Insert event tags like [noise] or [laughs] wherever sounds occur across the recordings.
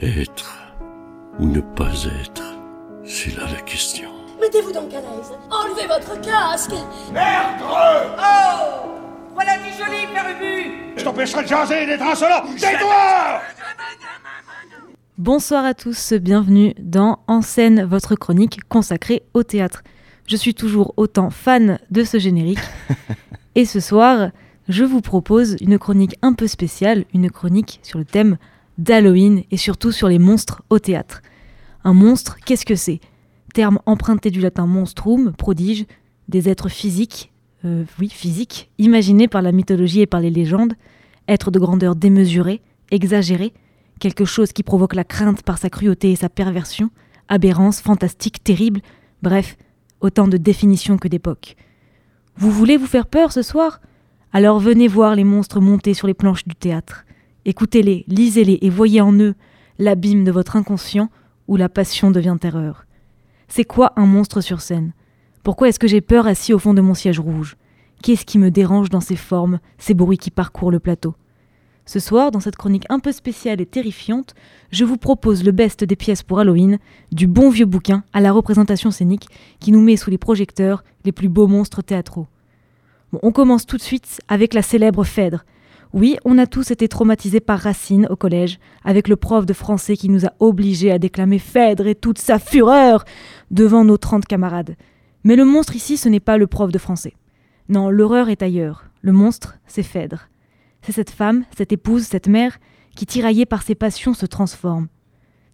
Être ou ne pas être, c'est là la question. Mettez-vous donc à l'aise. Enlevez votre casque. Merde Oh Voilà du joli, Père Je t'empêcherai de jaser et d'être insolent Tais-toi Bonsoir à tous, bienvenue dans En scène, votre chronique consacrée au théâtre. Je suis toujours autant fan de ce générique. [laughs] et ce soir, je vous propose une chronique un peu spéciale, une chronique sur le thème d'Halloween et surtout sur les monstres au théâtre. Un monstre, qu'est-ce que c'est? Terme emprunté du latin monstrum, prodige, des êtres physiques, euh, oui, physiques, imaginés par la mythologie et par les légendes, êtres de grandeur démesurée, exagérée, quelque chose qui provoque la crainte par sa cruauté et sa perversion, aberrance, fantastique, terrible, bref, autant de définitions que d'époques. Vous voulez vous faire peur ce soir? Alors venez voir les monstres monter sur les planches du théâtre. Écoutez-les, lisez-les et voyez en eux l'abîme de votre inconscient où la passion devient terreur. C'est quoi un monstre sur scène? Pourquoi est-ce que j'ai peur assis au fond de mon siège rouge? Qu'est-ce qui me dérange dans ces formes, ces bruits qui parcourent le plateau? Ce soir, dans cette chronique un peu spéciale et terrifiante, je vous propose le best des pièces pour Halloween, du bon vieux bouquin à la représentation scénique qui nous met sous les projecteurs les plus beaux monstres théâtraux. on commence tout de suite avec la célèbre Phèdre, oui, on a tous été traumatisés par Racine au collège, avec le prof de français qui nous a obligés à déclamer Phèdre et toute sa fureur devant nos trente camarades. Mais le monstre ici, ce n'est pas le prof de français. Non, l'horreur est ailleurs. Le monstre, c'est Phèdre. C'est cette femme, cette épouse, cette mère, qui, tiraillée par ses passions, se transforme.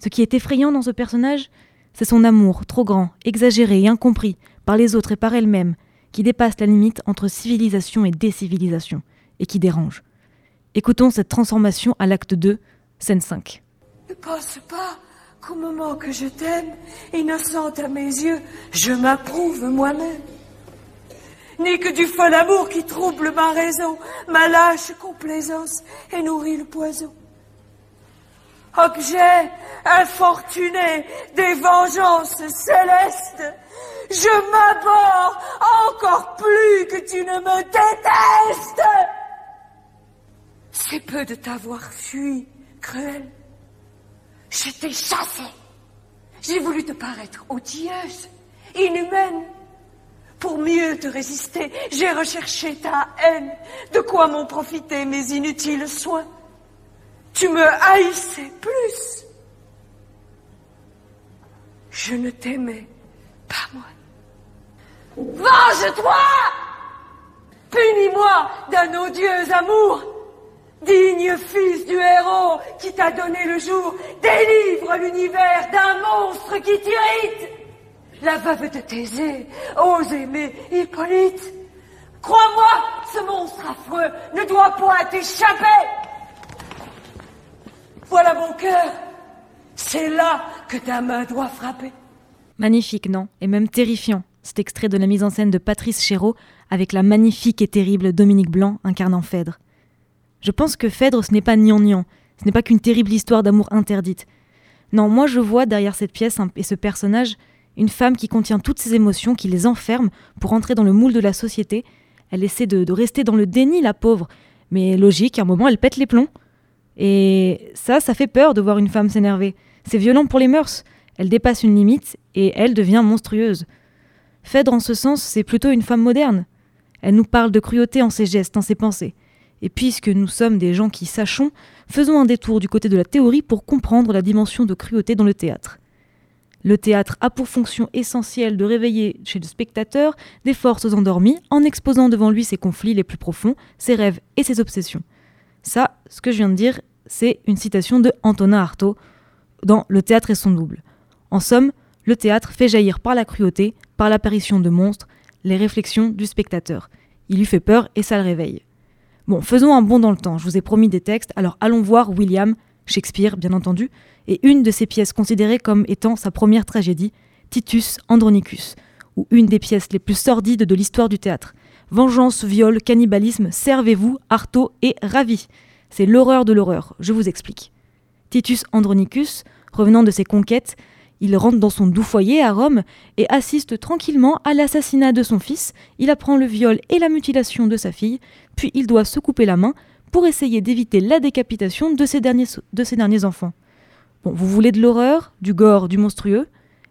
Ce qui est effrayant dans ce personnage, c'est son amour, trop grand, exagéré et incompris, par les autres et par elle-même, qui dépasse la limite entre civilisation et décivilisation, et qui dérange. Écoutons cette transformation à l'acte 2, scène 5. Ne pense pas qu'au moment que je t'aime, innocente à mes yeux, je m'approuve moi-même. Ni que du fol amour qui trouble ma raison, ma lâche complaisance et nourrit le poison. Objet infortuné des vengeances célestes, je m'aborde encore plus que tu ne me détestes. C'est peu de t'avoir fui, cruel. Je t'ai chassé. J'ai voulu te paraître odieuse, inhumaine. Pour mieux te résister, j'ai recherché ta haine. De quoi m'ont profité mes inutiles soins? Tu me haïssais plus. Je ne t'aimais pas moi. Venge-toi Punis-moi d'un odieux amour Digne fils du héros qui t'a donné le jour, délivre l'univers d'un monstre qui t'irrite. La veuve de Thésée ose aimer Hippolyte. Crois-moi, ce monstre affreux ne doit point t'échapper. Voilà mon cœur. C'est là que ta main doit frapper. Magnifique, non? Et même terrifiant. Cet extrait de la mise en scène de Patrice Chéreau avec la magnifique et terrible Dominique Blanc incarnant Phèdre. Je pense que Phèdre, ce n'est pas nian ce n'est pas qu'une terrible histoire d'amour interdite. Non, moi je vois derrière cette pièce et ce personnage une femme qui contient toutes ses émotions, qui les enferme pour entrer dans le moule de la société. Elle essaie de, rester dans le déni, la pauvre. Mais logique, à un moment, elle pète les plombs. Et ça, ça fait peur de voir une femme s'énerver. C'est violent pour les mœurs. Elle dépasse une limite et elle devient monstrueuse. Phèdre, en ce sens, c'est plutôt une femme moderne. Elle nous parle de cruauté en ses gestes, en ses pensées. Et puisque nous sommes des gens qui sachons, faisons un détour du côté de la théorie pour comprendre la dimension de cruauté dans le théâtre. Le théâtre a pour fonction essentielle de réveiller chez le spectateur des forces endormies en exposant devant lui ses conflits les plus profonds, ses rêves et ses obsessions. Ça, ce que je viens de dire, c'est une citation de Antonin Artaud dans Le théâtre et son double. En somme, le théâtre fait jaillir par la cruauté, par l'apparition de monstres, les réflexions du spectateur. Il lui fait peur et ça le réveille. Bon, faisons un bond dans le temps, je vous ai promis des textes, alors allons voir William, Shakespeare bien entendu, et une de ses pièces considérées comme étant sa première tragédie, Titus Andronicus, ou une des pièces les plus sordides de l'histoire du théâtre. Vengeance, viol, cannibalisme, servez-vous, Artaud et Ravi. C'est l'horreur de l'horreur, je vous explique. Titus Andronicus, revenant de ses conquêtes, il rentre dans son doux foyer à Rome et assiste tranquillement à l'assassinat de son fils. Il apprend le viol et la mutilation de sa fille, puis il doit se couper la main pour essayer d'éviter la décapitation de ses derniers, enfants. Bon, vous voulez de l'horreur, du gore, du monstrueux?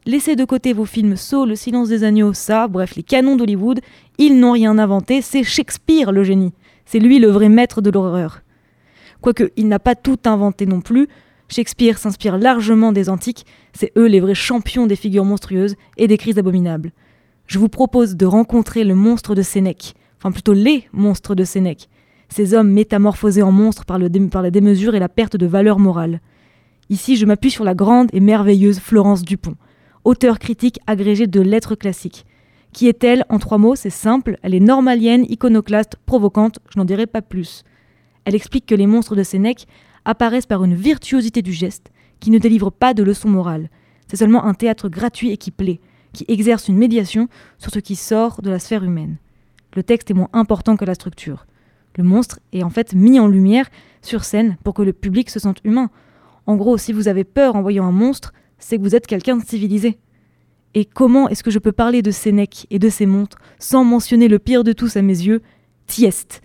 Laissez de côté vos films Saw, Le silence des agneaux, ça, bref, les canons d'Hollywood, ils n'ont rien inventé, c'est Shakespeare le génie. C'est lui le vrai maître de l'horreur. Quoique, il n'a pas tout inventé non plus, Shakespeare s'inspire largement des antiques, c'est eux les vrais champions des figures monstrueuses et des crises abominables. Je vous propose de rencontrer le monstre de Sénèque, enfin plutôt les monstres de Sénèque, ces hommes métamorphosés en monstres par, la démesure et la perte de valeur morale. Ici, je m'appuie sur la grande et merveilleuse Florence Dupont, auteure critique agrégée de lettres classiques. Qui est-elle En trois mots, c'est simple, elle est normalienne, iconoclaste, provocante, je n'en dirai pas plus. Elle explique que les monstres de Sénèque apparaissent par une virtuosité du geste qui ne délivre pas de leçons morales. C'est seulement un théâtre gratuit et qui plaît, qui exerce une médiation sur ce qui sort de la sphère humaine. Le texte est moins important que la structure. Le monstre est en fait mis en lumière sur scène pour que le public se sente humain. En gros, si vous avez peur en voyant un monstre, c'est que vous êtes quelqu'un de civilisé. Et comment est-ce que je peux parler de Sénèque et de ses montres sans mentionner le pire de tous à mes yeux, Thieste?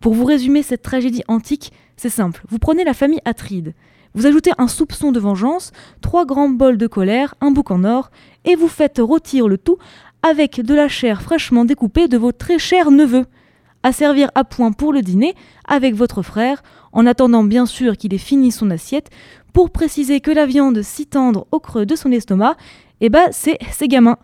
Pour vous résumer cette tragédie antique, c'est simple. Vous prenez la famille Atride, vous ajoutez un soupçon de vengeance, trois grands bols de colère, un bouc en or, et vous faites rôtir le tout avec de la chair fraîchement découpée de vos très chers neveux, à servir à point pour le dîner avec votre frère, en attendant bien sûr qu'il ait fini son assiette, pour préciser que la viande si tendre au creux de son estomac, eh ben c'est ses gamins.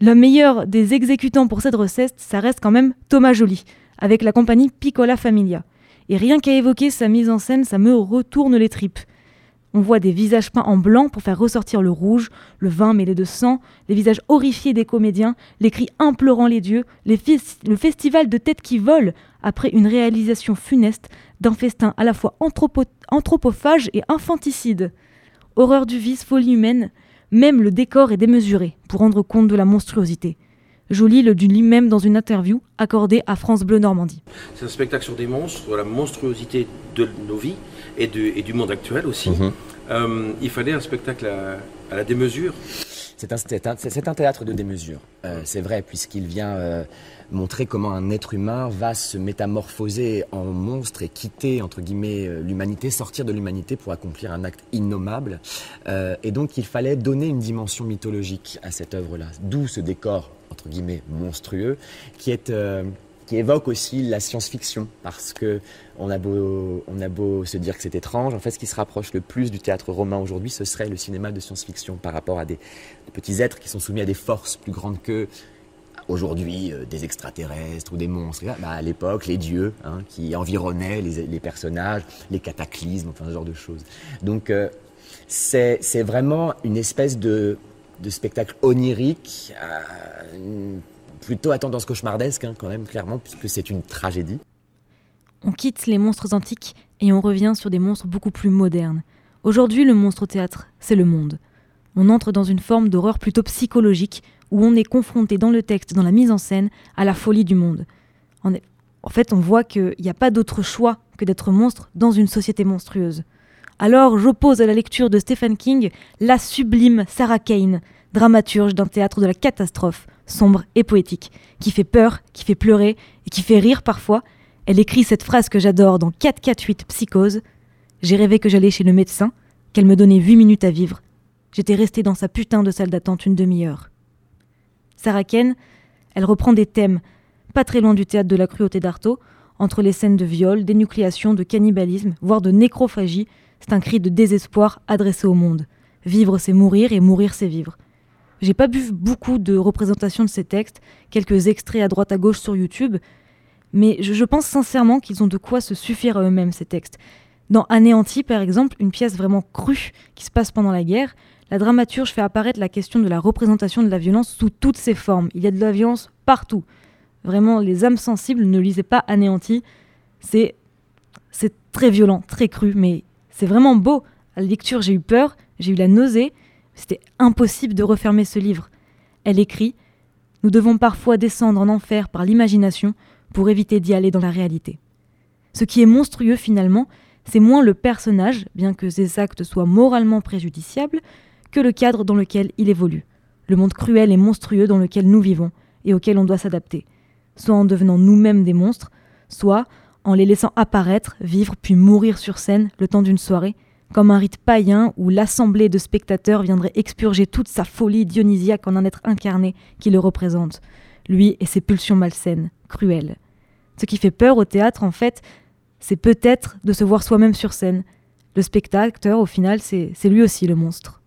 Le meilleur des exécutants pour cette recette, ça reste quand même Thomas Joly, avec la compagnie Piccola Familia. Et rien qu'à évoquer sa mise en scène, ça me retourne les tripes. On voit des visages peints en blanc pour faire ressortir le rouge, le vin mêlé de sang, les visages horrifiés des comédiens, les cris implorant les dieux, le festival de têtes qui volent après une réalisation funeste d'un festin à la fois anthropophage et infanticide. Horreur du vice, folie humaine, même le décor est démesuré pour rendre compte de la monstruosité. Joly le dit lui-même dans une interview accordée à France Bleu Normandie. C'est un spectacle sur des monstres, sur la monstruosité de nos vies et, et du monde actuel aussi. Mhm. Euh, il fallait un spectacle à, la démesure. C'est un, un, théâtre de démesure, euh, c'est vrai, puisqu'il vient euh, montrer comment un être humain va se métamorphoser en monstre et quitter, entre guillemets, l'humanité, sortir de l'humanité pour accomplir un acte innommable. et donc il fallait donner une dimension mythologique à cette œuvre-là, d'où ce décor entre guillemets monstrueux, qui est euh, qui évoque aussi la science-fiction parce que on a beau on a beau se dire que c'est étrange, en fait ce qui se rapproche le plus du théâtre romain aujourd'hui, ce serait le cinéma de science-fiction par rapport à des, petits êtres qui sont soumis à des forces plus grandes que aujourd'hui euh, des extraterrestres ou des monstres. Bah, à l'époque, les dieux hein, qui environnaient les, personnages, les cataclysmes, enfin ce genre de choses. Donc euh, c'est vraiment une espèce de de spectacle onirique, euh, plutôt à tendance cauchemardesque hein, quand même, clairement, puisque c'est une tragédie. On quitte les monstres antiques et on revient sur des monstres beaucoup plus modernes. Aujourd'hui, le monstre au théâtre, c'est le monde. On entre dans une forme d'horreur plutôt psychologique, où on est confronté dans le texte, dans la mise en scène, à la folie du monde. En, en fait, on voit qu'il n'y a pas d'autre choix que d'être monstre dans une société monstrueuse. Alors j'oppose à la lecture de Stephen King la sublime Sarah Kane, dramaturge d'un théâtre de la catastrophe, sombre et poétique, qui fait peur, qui fait pleurer et qui fait rire parfois. Elle écrit cette phrase que j'adore dans 448 Psychose. J'ai rêvé que j'allais chez le médecin, qu'elle me donnait 8 minutes à vivre. J'étais restée dans sa putain de salle d'attente une demi-heure. Sarah Kane, elle reprend des thèmes, pas très loin du théâtre de la cruauté d'Artaud, entre les scènes de viol, d'énucléation, de cannibalisme, voire de nécrophagie, c'est un cri de désespoir adressé au monde. Vivre, c'est mourir et mourir, c'est vivre. J'ai pas vu beaucoup de représentations de ces textes, quelques extraits à droite à gauche sur YouTube, mais je, pense sincèrement qu'ils ont de quoi se suffire à eux-mêmes, ces textes. Dans Anéanti, par exemple, une pièce vraiment crue qui se passe pendant la guerre, la dramaturge fait apparaître la question de la représentation de la violence sous toutes ses formes. Il y a de la violence partout. Vraiment, les âmes sensibles ne lisaient pas Anéanti. C'est, c'est très violent, très cru, mais c'est vraiment beau. À la lecture, j'ai eu peur, j'ai eu la nausée. C'était impossible de refermer ce livre. Elle écrit Nous devons parfois descendre en enfer par l'imagination pour éviter d'y aller dans la réalité. Ce qui est monstrueux finalement, c'est moins le personnage, bien que ses actes soient moralement préjudiciables, que le cadre dans lequel il évolue, le monde cruel et monstrueux dans lequel nous vivons et auquel on doit s'adapter, soit en devenant nous-mêmes des monstres, soit en les laissant apparaître, vivre puis mourir sur scène le temps d'une soirée, comme un rite païen où l'assemblée de spectateurs viendrait expurger toute sa folie dionysiaque en un être incarné qui le représente, lui et ses pulsions malsaines, cruelles. Ce qui fait peur au théâtre, en fait, c'est peut-être de se voir soi-même sur scène. Le spectateur, au final, c'est lui aussi le monstre.